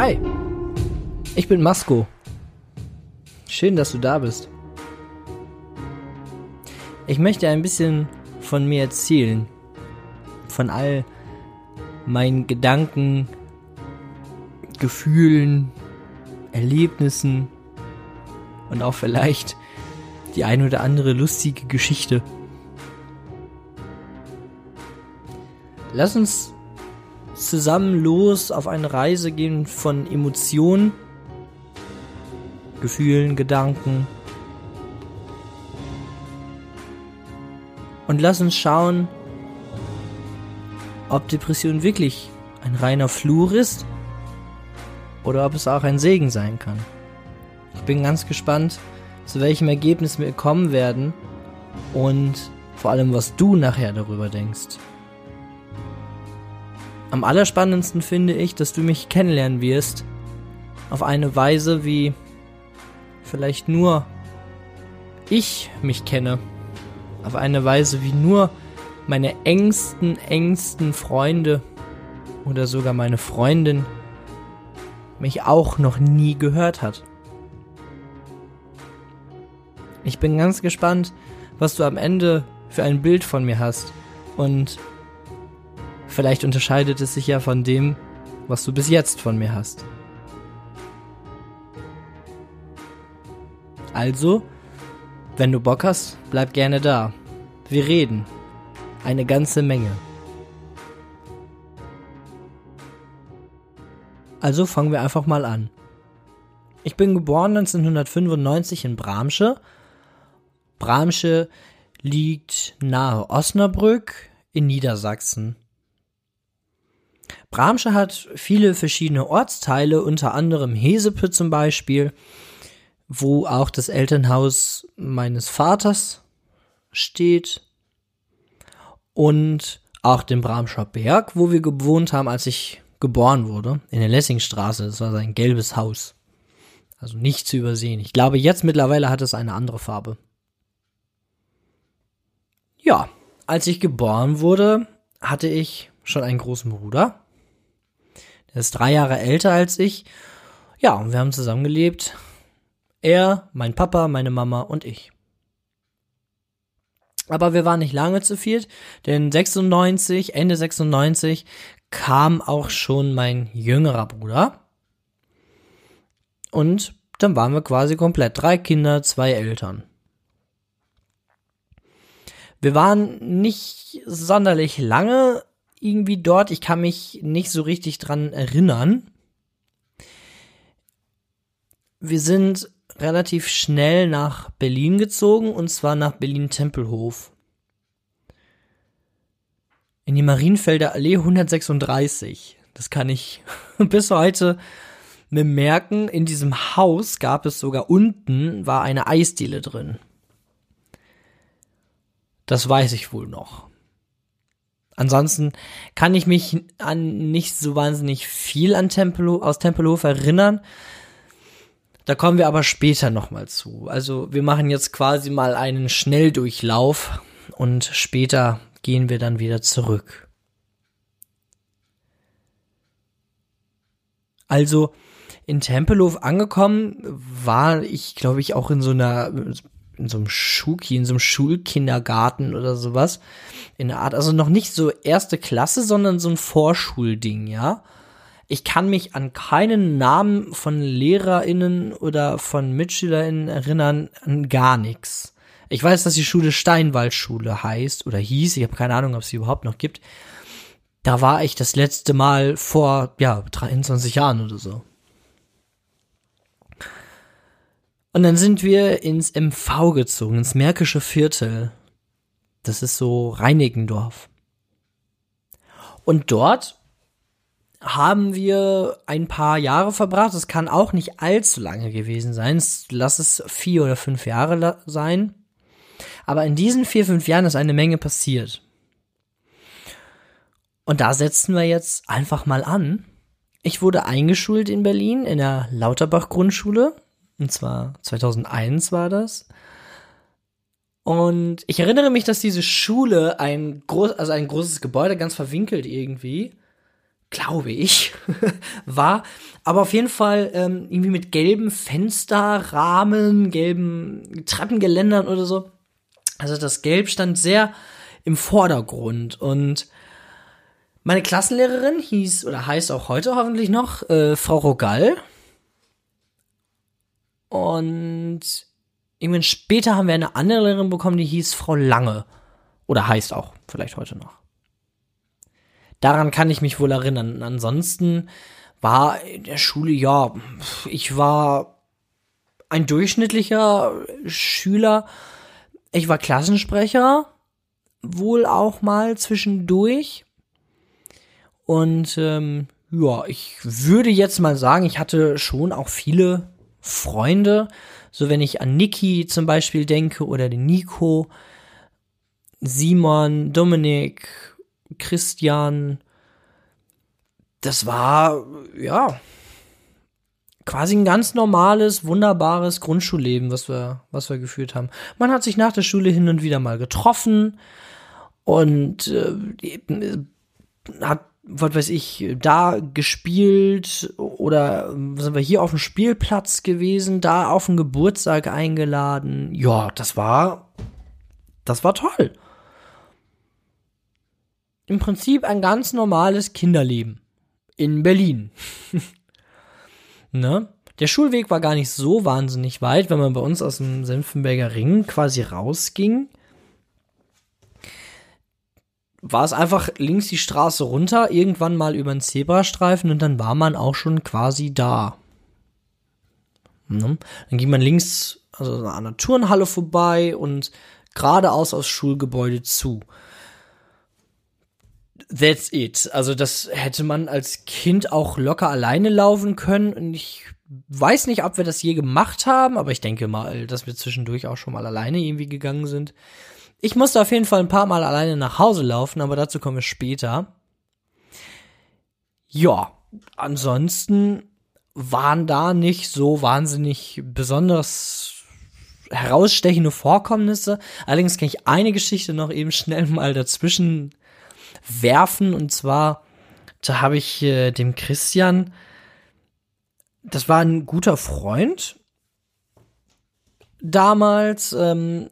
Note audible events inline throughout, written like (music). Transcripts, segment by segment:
Hi, ich bin Masko. Schön, dass du da bist. Ich möchte ein bisschen von mir erzählen. Von all meinen Gedanken, Gefühlen, Erlebnissen und auch vielleicht die ein oder andere lustige Geschichte. Lass uns zusammen los auf eine Reise gehen von Emotionen, Gefühlen, Gedanken. Und lass uns schauen, ob Depression wirklich ein reiner Fluch ist oder ob es auch ein Segen sein kann. Ich bin ganz gespannt, zu welchem Ergebnis wir kommen werden und vor allem, was du nachher darüber denkst. Am allerspannendsten finde ich, dass du mich kennenlernen wirst auf eine Weise, wie vielleicht nur ich mich kenne. Auf eine Weise, wie nur meine engsten, engsten Freunde oder sogar meine Freundin mich auch noch nie gehört hat. Ich bin ganz gespannt, was du am Ende für ein Bild von mir hast. Und vielleicht unterscheidet es sich ja von dem, was du bis jetzt von mir hast. Also, wenn du Bock hast, bleib gerne da. Wir reden. Eine ganze Menge. Also fangen wir einfach mal an. Ich bin geboren 1995 in Bramsche. Bramsche liegt nahe Osnabrück in Niedersachsen. Bramsche hat viele verschiedene Ortsteile, unter anderem Hesepe zum Beispiel, wo auch das Elternhaus meines Vaters steht und auch den Bramscher Berg, wo wir gewohnt haben, als ich geboren wurde, in der Lessingstraße. Das war sein gelbes Haus. Also nicht zu übersehen. Ich glaube, jetzt mittlerweile hat es eine andere Farbe. Ja, als ich geboren wurde, hatte ich schon einen großen Bruder. Der ist drei Jahre älter als ich. Ja, und wir haben zusammengelebt. Er, mein Papa, meine Mama und ich. Aber wir waren nicht lange zu viert, denn 96, Ende 96 kam auch schon mein jüngerer Bruder. Und dann waren wir quasi komplett. Drei Kinder, zwei Eltern. Wir waren nicht sonderlich lange irgendwie dort. Ich kann mich nicht so richtig dran erinnern. Wir sind relativ schnell nach Berlin gezogen und zwar nach Berlin-Tempelhof in die Marienfelder Allee 136. Das kann ich (laughs) bis heute mir merken. In diesem Haus gab es sogar unten war eine Eisdiele drin. Das weiß ich wohl noch. Ansonsten kann ich mich an nicht so wahnsinnig viel an Tempelhof, aus Tempelhof erinnern. Da kommen wir aber später nochmal zu. Also wir machen jetzt quasi mal einen Schnelldurchlauf und später gehen wir dann wieder zurück. Also in Tempelhof angekommen war ich, glaube ich, auch in so einer in so einem Schuki, in so einem Schulkindergarten oder sowas. In der Art, also noch nicht so erste Klasse, sondern so ein Vorschulding, ja. Ich kann mich an keinen Namen von LehrerInnen oder von MitschülerInnen erinnern, an gar nichts. Ich weiß, dass die Schule Steinwaldschule heißt oder hieß. Ich habe keine Ahnung, ob es sie überhaupt noch gibt. Da war ich das letzte Mal vor, ja, 23 Jahren oder so. Und dann sind wir ins MV gezogen, ins Märkische Viertel. Das ist so Reinigendorf. Und dort haben wir ein paar Jahre verbracht. Es kann auch nicht allzu lange gewesen sein. Lass es vier oder fünf Jahre sein. Aber in diesen vier, fünf Jahren ist eine Menge passiert. Und da setzen wir jetzt einfach mal an. Ich wurde eingeschult in Berlin in der Lauterbach Grundschule. Und zwar 2001 war das. Und ich erinnere mich, dass diese Schule ein groß, also ein großes Gebäude, ganz verwinkelt irgendwie, glaube ich, (laughs) war. Aber auf jeden Fall ähm, irgendwie mit gelben Fensterrahmen, gelben Treppengeländern oder so. Also das Gelb stand sehr im Vordergrund und meine Klassenlehrerin hieß oder heißt auch heute hoffentlich noch äh, Frau Rogal. Und irgendwann später haben wir eine andere Lehrerin bekommen, die hieß Frau Lange. Oder heißt auch vielleicht heute noch. Daran kann ich mich wohl erinnern. Ansonsten war in der Schule, ja, ich war ein durchschnittlicher Schüler. Ich war Klassensprecher, wohl auch mal zwischendurch. Und ähm, ja, ich würde jetzt mal sagen, ich hatte schon auch viele Freunde. So wenn ich an Niki zum Beispiel denke oder den Nico, Simon, Dominik, Christian. Das war, ja, quasi ein ganz normales, wunderbares Grundschulleben, was wir, was wir geführt haben. Man hat sich nach der Schule hin und wieder mal getroffen und äh, hat, was weiß ich, da gespielt oder sind wir hier auf dem Spielplatz gewesen, da auf den Geburtstag eingeladen. Ja, das war, das war toll im Prinzip ein ganz normales Kinderleben in Berlin. (laughs) ne? Der Schulweg war gar nicht so wahnsinnig weit, wenn man bei uns aus dem Senfenberger Ring quasi rausging. War es einfach links die Straße runter, irgendwann mal über den Zebrastreifen und dann war man auch schon quasi da. Ne? Dann ging man links also an der Turnhalle vorbei und geradeaus aufs Schulgebäude zu. That's it. Also das hätte man als Kind auch locker alleine laufen können. Und ich weiß nicht, ob wir das je gemacht haben, aber ich denke mal, dass wir zwischendurch auch schon mal alleine irgendwie gegangen sind. Ich musste auf jeden Fall ein paar Mal alleine nach Hause laufen, aber dazu kommen wir später. Ja, ansonsten waren da nicht so wahnsinnig besonders herausstechende Vorkommnisse. Allerdings kann ich eine Geschichte noch eben schnell mal dazwischen werfen. Und zwar, da habe ich äh, dem Christian, das war ein guter Freund damals. Ähm,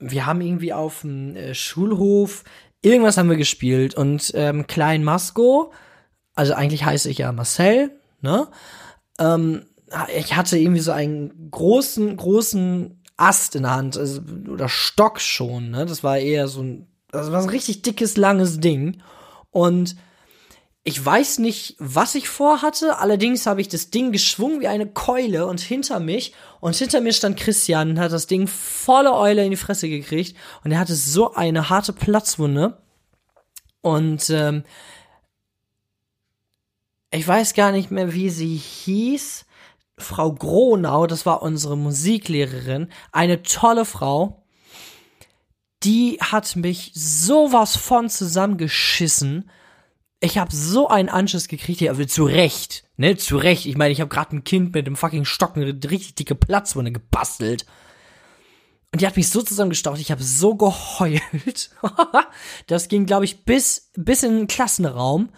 wir haben irgendwie auf dem äh, Schulhof irgendwas haben wir gespielt und ähm, Klein Masco, also eigentlich heiße ich ja Marcel, ne? Ähm, ich hatte irgendwie so einen großen, großen Ast in der Hand, also, oder Stock schon, ne? Das war eher so ein das war ein richtig dickes, langes Ding. Und ich weiß nicht, was ich vorhatte, allerdings habe ich das Ding geschwungen wie eine Keule und hinter mich, und hinter mir stand Christian und hat das Ding volle Eule in die Fresse gekriegt und er hatte so eine harte Platzwunde. Und ähm, ich weiß gar nicht mehr, wie sie hieß. Frau Gronau, das war unsere Musiklehrerin, eine tolle Frau die hat mich sowas von zusammengeschissen. Ich habe so einen Anschiss gekriegt, ja, zu Recht, ne, zu Recht. Ich meine, ich habe gerade ein Kind mit dem fucking Stock eine richtig dicke Platzwunde gebastelt. Und die hat mich so zusammengestaucht, ich habe so geheult. (laughs) das ging, glaube ich, bis, bis in den Klassenraum,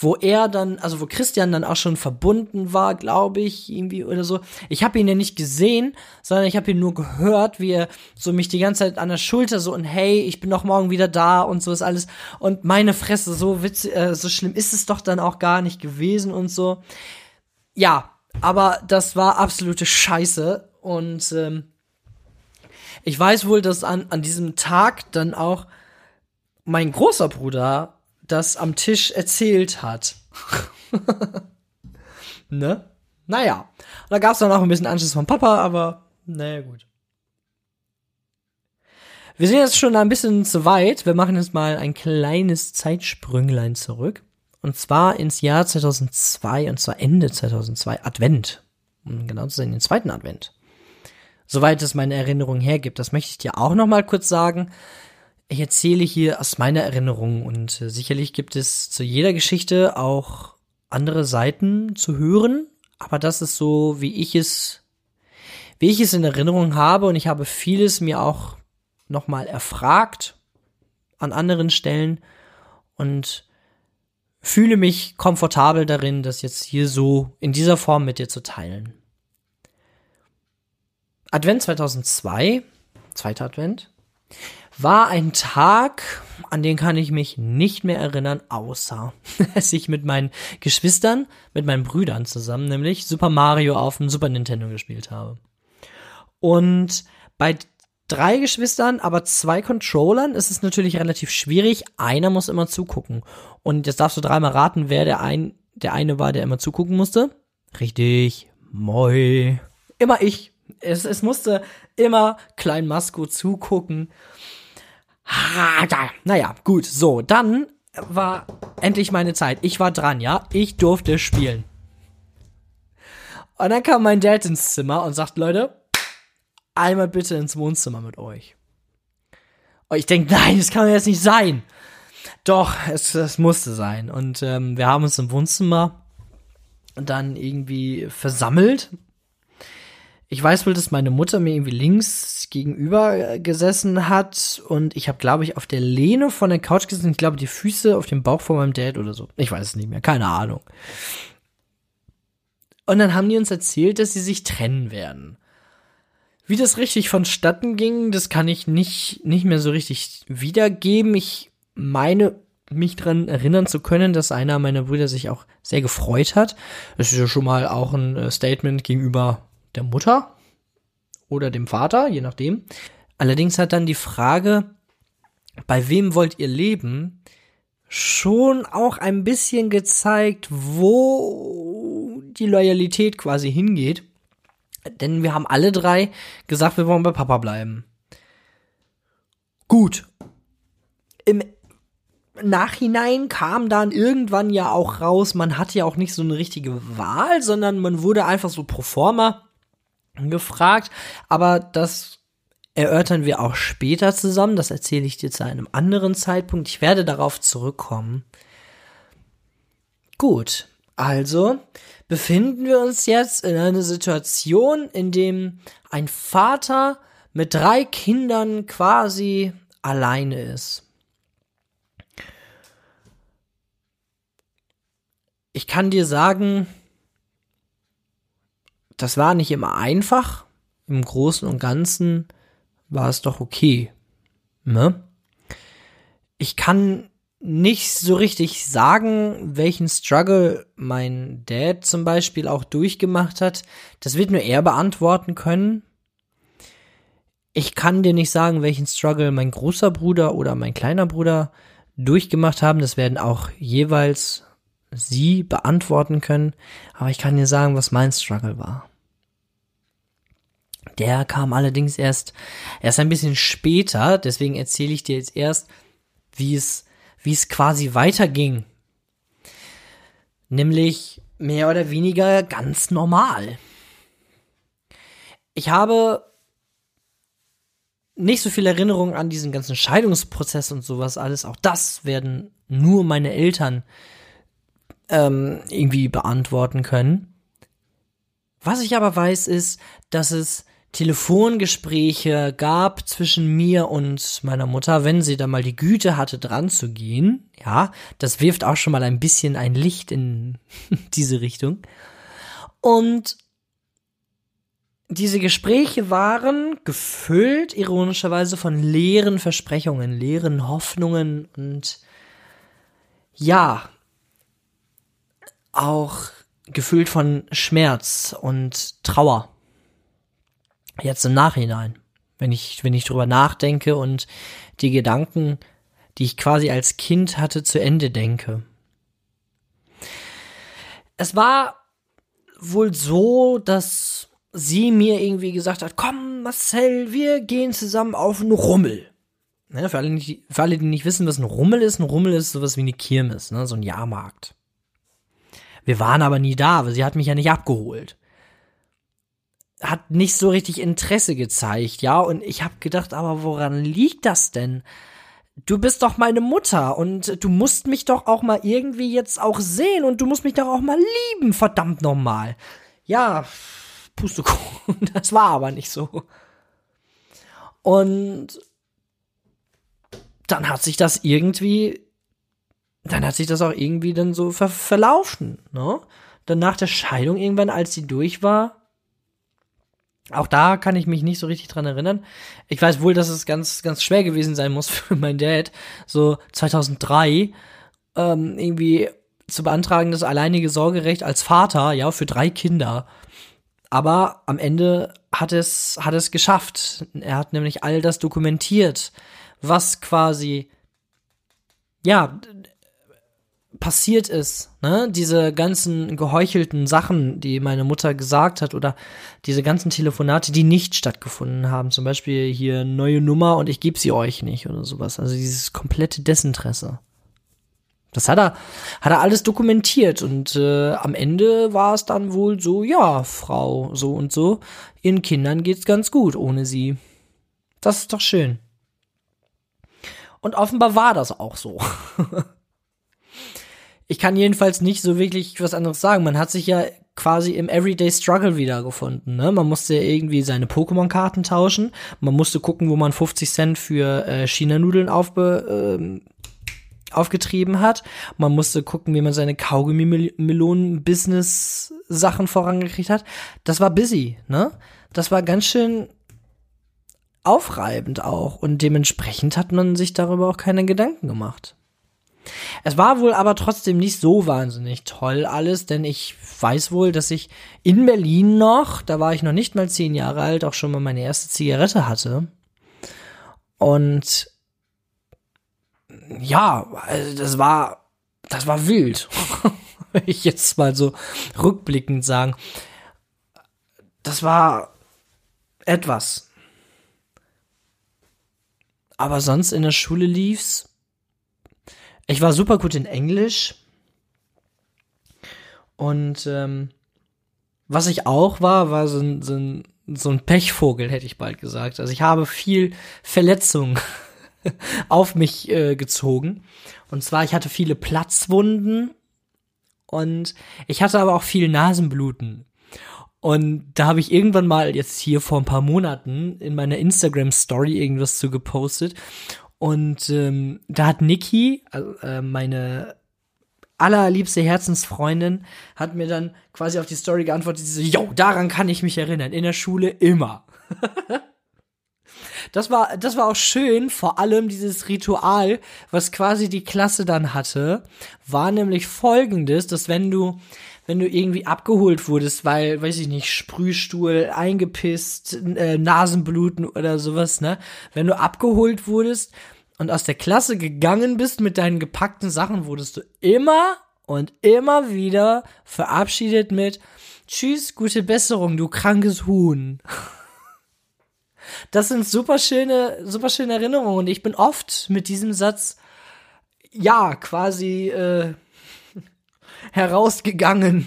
wo er dann, also wo Christian dann auch schon verbunden war, glaube ich, irgendwie oder so. Ich habe ihn ja nicht gesehen, sondern ich habe ihn nur gehört, wie er so mich die ganze Zeit an der Schulter so und hey, ich bin doch morgen wieder da und so ist alles. Und meine Fresse, so witzig, äh, so schlimm ist es doch dann auch gar nicht gewesen und so. Ja, aber das war absolute Scheiße und ähm, ich weiß wohl, dass an, an diesem Tag dann auch mein großer Bruder das am Tisch erzählt hat. (laughs) ne? Naja. Da gab es dann auch ein bisschen Anschluss von Papa, aber naja, gut. Wir sind jetzt schon ein bisschen zu weit. Wir machen jetzt mal ein kleines Zeitsprünglein zurück. Und zwar ins Jahr 2002, und zwar Ende 2002, Advent. Um genau zu sein, den zweiten Advent soweit es meine Erinnerung hergibt. Das möchte ich dir auch noch mal kurz sagen. Ich erzähle hier aus meiner Erinnerung und äh, sicherlich gibt es zu jeder Geschichte auch andere Seiten zu hören, aber das ist so, wie ich es, wie ich es in Erinnerung habe und ich habe vieles mir auch noch mal erfragt an anderen Stellen und fühle mich komfortabel darin, das jetzt hier so in dieser Form mit dir zu teilen. Advent 2002, zweiter Advent, war ein Tag, an den kann ich mich nicht mehr erinnern, außer (laughs) dass ich mit meinen Geschwistern, mit meinen Brüdern zusammen, nämlich Super Mario auf dem Super Nintendo gespielt habe. Und bei drei Geschwistern, aber zwei Controllern ist es natürlich relativ schwierig. Einer muss immer zugucken. Und jetzt darfst du dreimal raten, wer der ein, der eine war, der immer zugucken musste. Richtig. Moi. Immer ich. Es, es musste immer Klein Masko zugucken. Naja, gut, so, dann war endlich meine Zeit. Ich war dran, ja? Ich durfte spielen. Und dann kam mein Dad ins Zimmer und sagt, Leute, einmal bitte ins Wohnzimmer mit euch. Und ich denke, nein, das kann jetzt nicht sein. Doch, es, es musste sein. Und ähm, wir haben uns im Wohnzimmer dann irgendwie versammelt ich weiß wohl, dass meine Mutter mir irgendwie links gegenüber gesessen hat und ich habe, glaube ich, auf der Lehne von der Couch gesessen. Ich glaube, die Füße auf dem Bauch von meinem Dad oder so. Ich weiß es nicht mehr, keine Ahnung. Und dann haben die uns erzählt, dass sie sich trennen werden. Wie das richtig vonstatten ging, das kann ich nicht, nicht mehr so richtig wiedergeben. Ich meine, mich dran erinnern zu können, dass einer meiner Brüder sich auch sehr gefreut hat. Das ist ja schon mal auch ein äh, Statement gegenüber der Mutter oder dem Vater, je nachdem. Allerdings hat dann die Frage, bei wem wollt ihr leben, schon auch ein bisschen gezeigt, wo die Loyalität quasi hingeht. Denn wir haben alle drei gesagt, wir wollen bei Papa bleiben. Gut. Im Nachhinein kam dann irgendwann ja auch raus, man hatte ja auch nicht so eine richtige Wahl, sondern man wurde einfach so pro forma gefragt, aber das erörtern wir auch später zusammen. Das erzähle ich dir zu einem anderen Zeitpunkt. Ich werde darauf zurückkommen. Gut, also befinden wir uns jetzt in einer Situation, in dem ein Vater mit drei Kindern quasi alleine ist. Ich kann dir sagen, das war nicht immer einfach. Im Großen und Ganzen war es doch okay. Ne? Ich kann nicht so richtig sagen, welchen Struggle mein Dad zum Beispiel auch durchgemacht hat. Das wird nur er beantworten können. Ich kann dir nicht sagen, welchen Struggle mein großer Bruder oder mein kleiner Bruder durchgemacht haben. Das werden auch jeweils sie beantworten können. Aber ich kann dir sagen, was mein Struggle war. Der kam allerdings erst, erst ein bisschen später, deswegen erzähle ich dir jetzt erst, wie es, wie es quasi weiterging. Nämlich mehr oder weniger ganz normal. Ich habe nicht so viel Erinnerung an diesen ganzen Scheidungsprozess und sowas alles. Auch das werden nur meine Eltern ähm, irgendwie beantworten können. Was ich aber weiß, ist, dass es Telefongespräche gab zwischen mir und meiner Mutter, wenn sie da mal die Güte hatte, dran zu gehen. Ja, das wirft auch schon mal ein bisschen ein Licht in (laughs) diese Richtung. Und diese Gespräche waren gefüllt, ironischerweise, von leeren Versprechungen, leeren Hoffnungen und ja, auch gefüllt von Schmerz und Trauer. Jetzt im Nachhinein, wenn ich, wenn ich drüber nachdenke und die Gedanken, die ich quasi als Kind hatte, zu Ende denke. Es war wohl so, dass sie mir irgendwie gesagt hat, komm Marcel, wir gehen zusammen auf einen Rummel. Ne, für, alle, die, für alle, die nicht wissen, was ein Rummel ist, ein Rummel ist sowas wie eine Kirmes, ne, so ein Jahrmarkt. Wir waren aber nie da, weil sie hat mich ja nicht abgeholt hat nicht so richtig Interesse gezeigt, ja, und ich habe gedacht, aber woran liegt das denn? Du bist doch meine Mutter und du musst mich doch auch mal irgendwie jetzt auch sehen und du musst mich doch auch mal lieben, verdammt nochmal. Ja, Pustekuchen, (laughs) das war aber nicht so. Und dann hat sich das irgendwie dann hat sich das auch irgendwie dann so ver verlaufen, ne? Dann nach der Scheidung irgendwann, als sie durch war, auch da kann ich mich nicht so richtig dran erinnern. Ich weiß wohl, dass es ganz, ganz schwer gewesen sein muss (laughs) für mein Dad, so 2003, ähm, irgendwie zu beantragen, das alleinige Sorgerecht als Vater, ja, für drei Kinder. Aber am Ende hat es, hat es geschafft. Er hat nämlich all das dokumentiert, was quasi, ja, passiert ist, ne? Diese ganzen geheuchelten Sachen, die meine Mutter gesagt hat oder diese ganzen Telefonate, die nicht stattgefunden haben. Zum Beispiel hier neue Nummer und ich gebe sie euch nicht oder sowas. Also dieses komplette Desinteresse. Das hat er, hat er alles dokumentiert und äh, am Ende war es dann wohl so, ja, Frau, so und so, ihren Kindern geht's ganz gut ohne sie. Das ist doch schön. Und offenbar war das auch so. (laughs) ich kann jedenfalls nicht so wirklich was anderes sagen. Man hat sich ja quasi im Everyday Struggle wiedergefunden. Ne? Man musste irgendwie seine Pokémon-Karten tauschen. Man musste gucken, wo man 50 Cent für äh, China-Nudeln aufbe ähm, aufgetrieben hat. Man musste gucken, wie man seine Kaugummi-Melonen-Business-Sachen vorangekriegt hat. Das war busy, ne? Das war ganz schön aufreibend auch und dementsprechend hat man sich darüber auch keine Gedanken gemacht. Es war wohl aber trotzdem nicht so wahnsinnig toll alles, denn ich weiß wohl, dass ich in Berlin noch, da war ich noch nicht mal zehn Jahre alt, auch schon mal meine erste Zigarette hatte. Und ja, also das war, das war wild. (laughs) Ich jetzt mal so rückblickend sagen. Das war etwas. Aber sonst in der Schule lief's ich war super gut in Englisch. Und ähm, was ich auch war, war so ein, so, ein, so ein Pechvogel, hätte ich bald gesagt. Also ich habe viel Verletzung (laughs) auf mich äh, gezogen. Und zwar, ich hatte viele Platzwunden und ich hatte aber auch viel Nasenbluten. Und da habe ich irgendwann mal jetzt hier vor ein paar Monaten in meiner Instagram Story irgendwas zu gepostet. Und ähm, da hat Niki, also, äh, meine allerliebste Herzensfreundin, hat mir dann quasi auf die Story geantwortet, sie so, yo, daran kann ich mich erinnern, in der Schule immer. (laughs) das war, das war auch schön, vor allem dieses Ritual, was quasi die Klasse dann hatte, war nämlich folgendes, dass wenn du, wenn du irgendwie abgeholt wurdest, weil, weiß ich nicht, Sprühstuhl, eingepisst, äh, Nasenbluten oder sowas, ne? Wenn du abgeholt wurdest und aus der Klasse gegangen bist mit deinen gepackten Sachen, wurdest du immer und immer wieder verabschiedet mit Tschüss, gute Besserung, du krankes Huhn. (laughs) Das sind super schöne, super schöne Erinnerungen und ich bin oft mit diesem Satz ja quasi äh, (laughs) herausgegangen.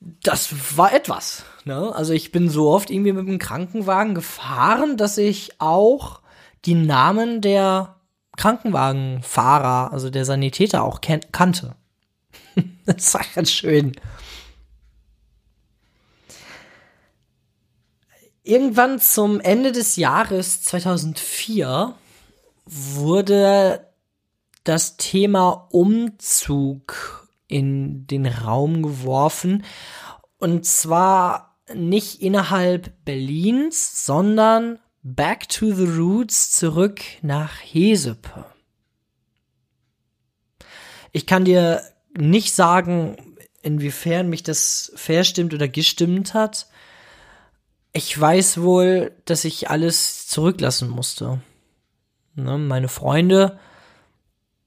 Das war etwas. Ne? Also ich bin so oft irgendwie mit dem Krankenwagen gefahren, dass ich auch die Namen der Krankenwagenfahrer, also der Sanitäter auch kannte. (laughs) das war ganz schön. Irgendwann zum Ende des Jahres 2004 wurde das Thema Umzug in den Raum geworfen. Und zwar nicht innerhalb Berlins, sondern back to the roots zurück nach Hesepe. Ich kann dir nicht sagen, inwiefern mich das verstimmt oder gestimmt hat. Ich weiß wohl, dass ich alles zurücklassen musste. Ne, meine Freunde,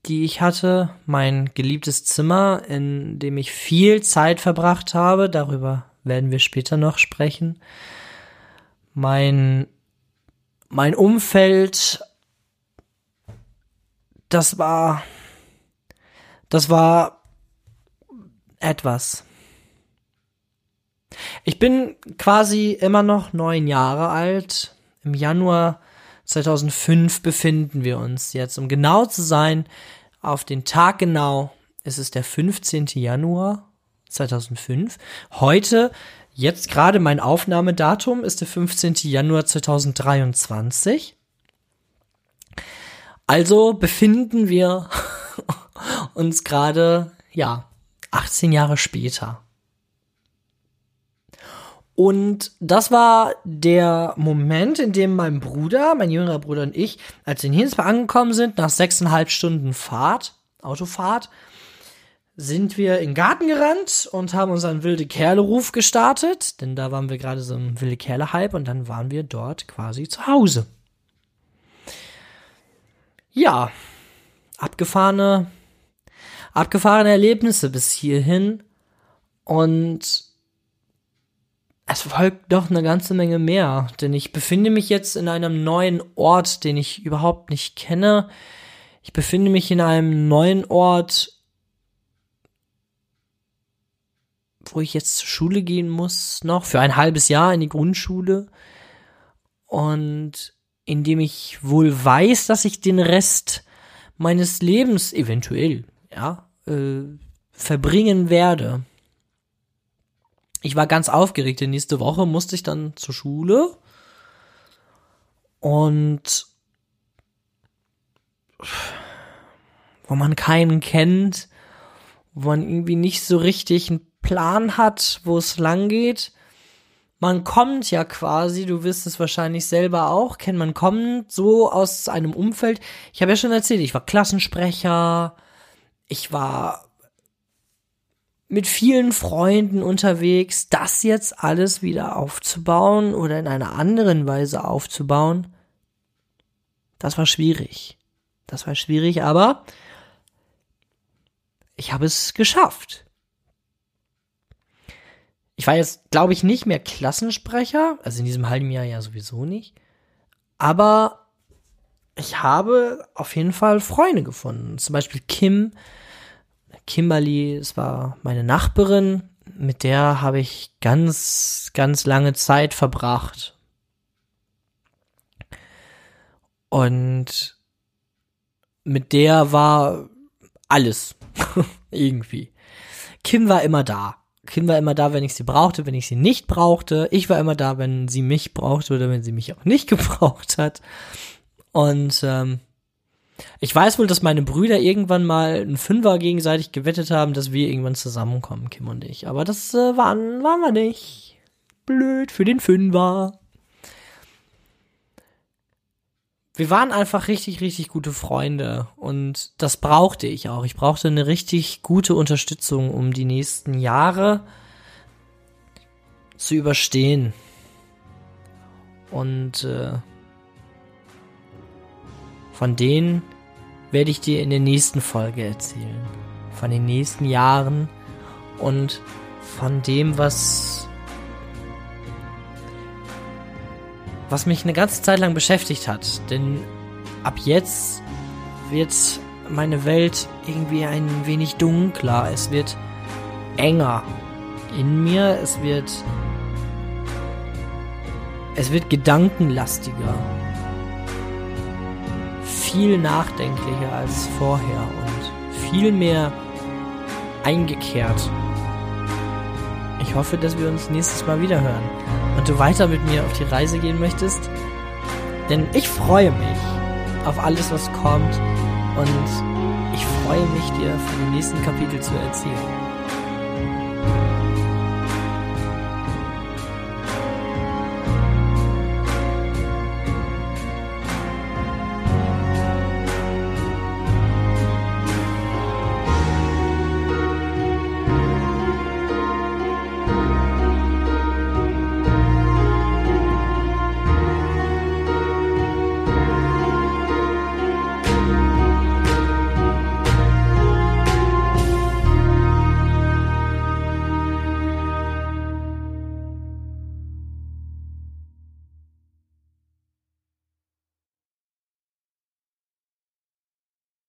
die ich hatte, mein geliebtes Zimmer, in dem ich viel Zeit verbracht habe, darüber werden wir später noch sprechen. Mein, mein Umfeld, das war, das war etwas. Ich bin quasi immer noch neun Jahre alt. Im Januar 2005 befinden wir uns jetzt. Um genau zu sein, auf den Tag genau ist es der 15. Januar 2005. Heute, jetzt gerade mein Aufnahmedatum ist der 15. Januar 2023. Also befinden wir (laughs) uns gerade, ja, 18 Jahre später. Und das war der Moment, in dem mein Bruder, mein jüngerer Bruder und ich, als wir in Hinsberg angekommen sind, nach sechseinhalb Stunden Fahrt, Autofahrt, sind wir in den Garten gerannt und haben unseren wilde Kerle-Ruf gestartet, denn da waren wir gerade so im wilde Kerle-Hype und dann waren wir dort quasi zu Hause. Ja, abgefahrene, abgefahrene Erlebnisse bis hierhin und es folgt doch eine ganze Menge mehr, denn ich befinde mich jetzt in einem neuen Ort, den ich überhaupt nicht kenne. Ich befinde mich in einem neuen Ort, wo ich jetzt zur Schule gehen muss, noch für ein halbes Jahr in die Grundschule. Und in dem ich wohl weiß, dass ich den Rest meines Lebens eventuell, ja, äh, verbringen werde. Ich war ganz aufgeregt, denn nächste Woche musste ich dann zur Schule. Und wo man keinen kennt, wo man irgendwie nicht so richtig einen Plan hat, wo es lang geht. Man kommt ja quasi, du wirst es wahrscheinlich selber auch kennen, man kommt so aus einem Umfeld. Ich habe ja schon erzählt, ich war Klassensprecher, ich war mit vielen Freunden unterwegs, das jetzt alles wieder aufzubauen oder in einer anderen Weise aufzubauen, das war schwierig. Das war schwierig, aber ich habe es geschafft. Ich war jetzt, glaube ich, nicht mehr Klassensprecher, also in diesem halben Jahr ja sowieso nicht, aber ich habe auf jeden Fall Freunde gefunden. Zum Beispiel Kim, Kimberly, es war meine Nachbarin, mit der habe ich ganz, ganz lange Zeit verbracht. Und mit der war alles. (laughs) Irgendwie. Kim war immer da. Kim war immer da, wenn ich sie brauchte, wenn ich sie nicht brauchte. Ich war immer da, wenn sie mich brauchte oder wenn sie mich auch nicht (laughs) gebraucht hat. Und ähm, ich weiß wohl, dass meine Brüder irgendwann mal einen Fünfer gegenseitig gewettet haben, dass wir irgendwann zusammenkommen, Kim und ich. Aber das äh, waren, waren wir nicht. Blöd für den Fünfer. Wir waren einfach richtig, richtig gute Freunde und das brauchte ich auch. Ich brauchte eine richtig gute Unterstützung, um die nächsten Jahre zu überstehen. Und äh, von denen werde ich dir in der nächsten Folge erzählen. Von den nächsten Jahren und von dem, was was mich eine ganze Zeit lang beschäftigt hat. Denn ab jetzt wird meine Welt irgendwie ein wenig dunkler. Es wird enger in mir. Es wird es wird gedankenlastiger viel nachdenklicher als vorher und viel mehr eingekehrt. Ich hoffe, dass wir uns nächstes Mal wieder hören und du weiter mit mir auf die Reise gehen möchtest. Denn ich freue mich auf alles, was kommt und ich freue mich, dir von dem nächsten Kapitel zu erzählen.